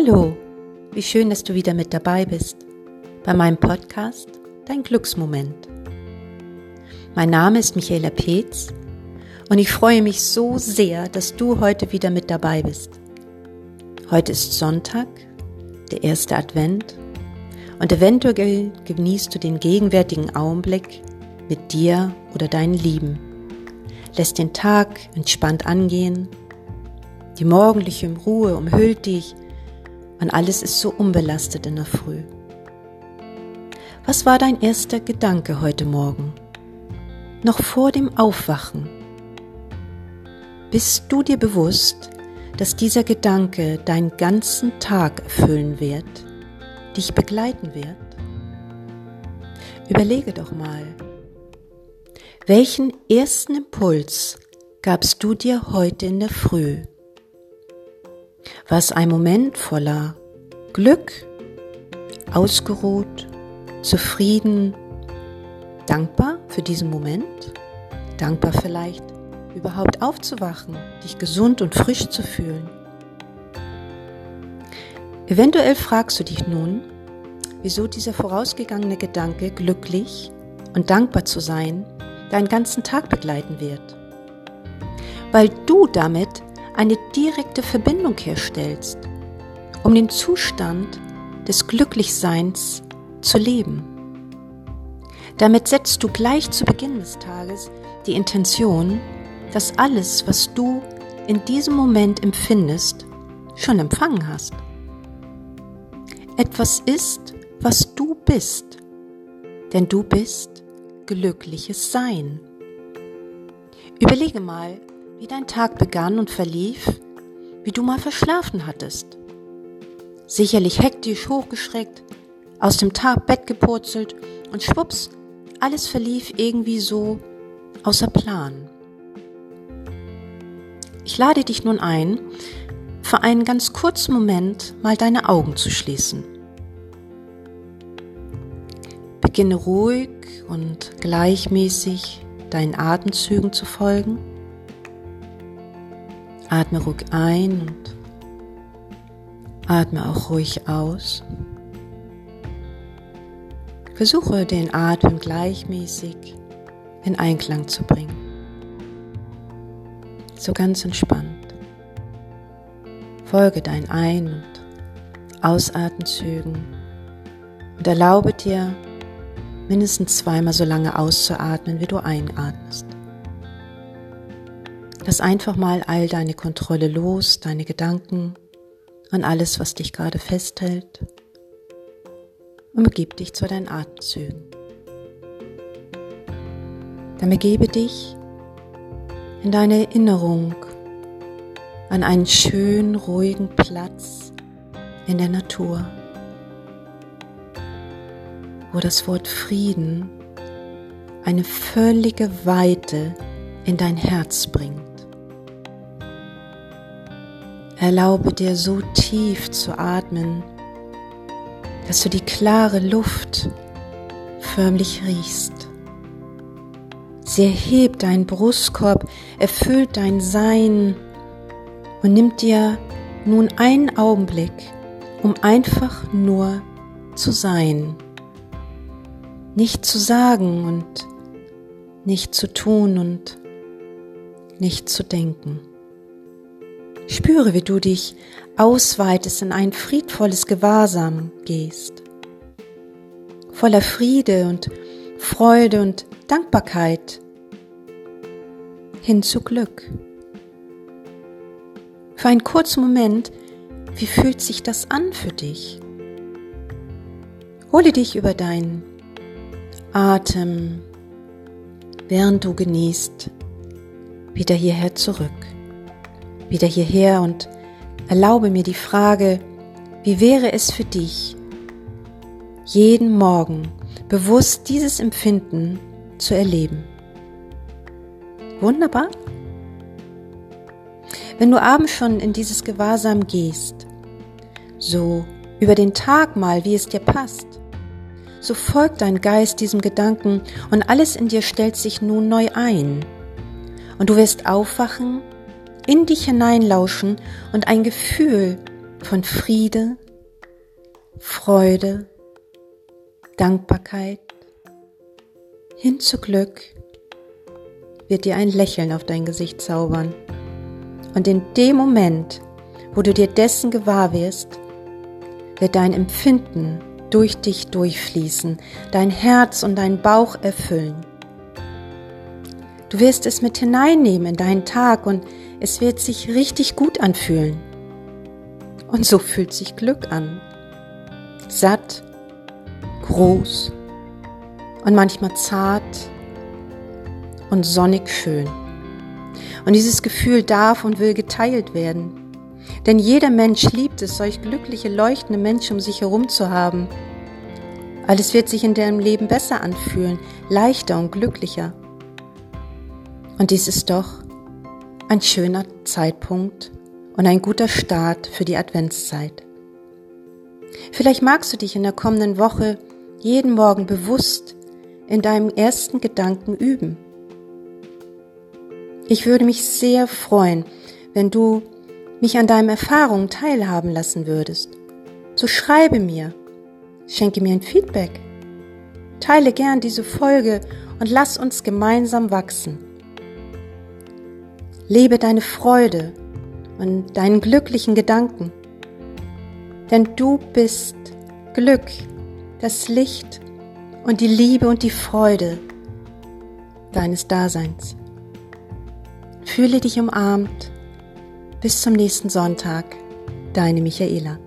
Hallo, wie schön, dass du wieder mit dabei bist bei meinem Podcast Dein Glücksmoment. Mein Name ist Michaela Peetz und ich freue mich so sehr, dass du heute wieder mit dabei bist. Heute ist Sonntag, der erste Advent und eventuell genießt du den gegenwärtigen Augenblick mit dir oder deinen Lieben. Lässt den Tag entspannt angehen. Die morgendliche Ruhe umhüllt dich und alles ist so unbelastet in der Früh. Was war dein erster Gedanke heute Morgen? Noch vor dem Aufwachen. Bist du dir bewusst, dass dieser Gedanke deinen ganzen Tag erfüllen wird, dich begleiten wird? Überlege doch mal, welchen ersten Impuls gabst du dir heute in der Früh? War es ein Moment voller Glück, ausgeruht, zufrieden, dankbar für diesen Moment, dankbar vielleicht überhaupt aufzuwachen, dich gesund und frisch zu fühlen. Eventuell fragst du dich nun, wieso dieser vorausgegangene Gedanke, glücklich und dankbar zu sein, deinen ganzen Tag begleiten wird. Weil du damit eine direkte Verbindung herstellst, um den Zustand des Glücklichseins zu leben. Damit setzt du gleich zu Beginn des Tages die Intention, dass alles, was du in diesem Moment empfindest, schon empfangen hast. Etwas ist, was du bist, denn du bist glückliches Sein. Überlege mal, wie dein Tag begann und verlief, wie du mal verschlafen hattest. Sicherlich hektisch hochgeschreckt, aus dem Tag Bett gepurzelt und schwupps, alles verlief irgendwie so außer Plan. Ich lade dich nun ein, für einen ganz kurzen Moment mal deine Augen zu schließen. Beginne ruhig und gleichmäßig deinen Atemzügen zu folgen. Atme ruhig ein und atme auch ruhig aus. Versuche den Atem gleichmäßig in Einklang zu bringen. So ganz entspannt. Folge deinen Ein- und Ausatemzügen und erlaube dir, mindestens zweimal so lange auszuatmen, wie du einatmest. Lass einfach mal all deine Kontrolle los, deine Gedanken und alles, was dich gerade festhält und begib dich zu deinen Atemzügen. Dann begebe dich in deine Erinnerung an einen schönen, ruhigen Platz in der Natur, wo das Wort Frieden eine völlige Weite in dein Herz bringt. Erlaube dir so tief zu atmen, dass du die klare Luft förmlich riechst. Sie erhebt deinen Brustkorb, erfüllt dein Sein und nimmt dir nun einen Augenblick, um einfach nur zu sein. Nicht zu sagen und nicht zu tun und nicht zu denken. Spüre, wie du dich ausweitest in ein friedvolles Gewahrsam gehst. Voller Friede und Freude und Dankbarkeit hin zu Glück. Für einen kurzen Moment, wie fühlt sich das an für dich? Hole dich über deinen Atem, während du genießt, wieder hierher zurück wieder hierher und erlaube mir die Frage, wie wäre es für dich, jeden Morgen bewusst dieses Empfinden zu erleben? Wunderbar. Wenn du abends schon in dieses Gewahrsam gehst, so über den Tag mal, wie es dir passt, so folgt dein Geist diesem Gedanken und alles in dir stellt sich nun neu ein. Und du wirst aufwachen in dich hineinlauschen und ein Gefühl von Friede, Freude, Dankbarkeit hin zu Glück wird dir ein Lächeln auf dein Gesicht zaubern. Und in dem Moment, wo du dir dessen gewahr wirst, wird dein Empfinden durch dich durchfließen, dein Herz und dein Bauch erfüllen. Du wirst es mit hineinnehmen in deinen Tag und es wird sich richtig gut anfühlen. Und so fühlt sich Glück an. Satt, groß und manchmal zart und sonnig schön. Und dieses Gefühl darf und will geteilt werden. Denn jeder Mensch liebt es, solch glückliche, leuchtende Menschen um sich herum zu haben. Alles wird sich in deinem Leben besser anfühlen, leichter und glücklicher. Und dies ist doch ein schöner Zeitpunkt und ein guter Start für die Adventszeit. Vielleicht magst du dich in der kommenden Woche jeden Morgen bewusst in deinem ersten Gedanken üben. Ich würde mich sehr freuen, wenn du mich an deinen Erfahrungen teilhaben lassen würdest. So schreibe mir, schenke mir ein Feedback, teile gern diese Folge und lass uns gemeinsam wachsen. Lebe deine Freude und deinen glücklichen Gedanken. Denn du bist Glück, das Licht und die Liebe und die Freude deines Daseins. Fühle dich umarmt. Bis zum nächsten Sonntag. Deine Michaela.